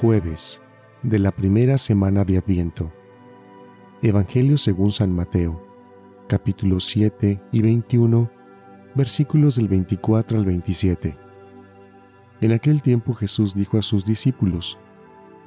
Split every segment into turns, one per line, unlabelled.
Jueves de la primera semana de Adviento. Evangelio según San Mateo, capítulo 7 y 21, versículos del 24 al 27. En aquel tiempo Jesús dijo a sus discípulos,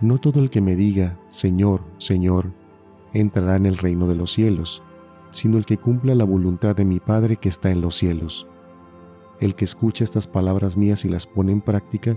No todo el que me diga, Señor, Señor, entrará en el reino de los cielos, sino el que cumpla la voluntad de mi Padre que está en los cielos. El que escucha estas palabras mías y las pone en práctica,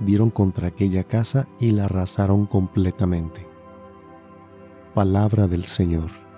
dieron contra aquella casa y la arrasaron completamente. Palabra del Señor.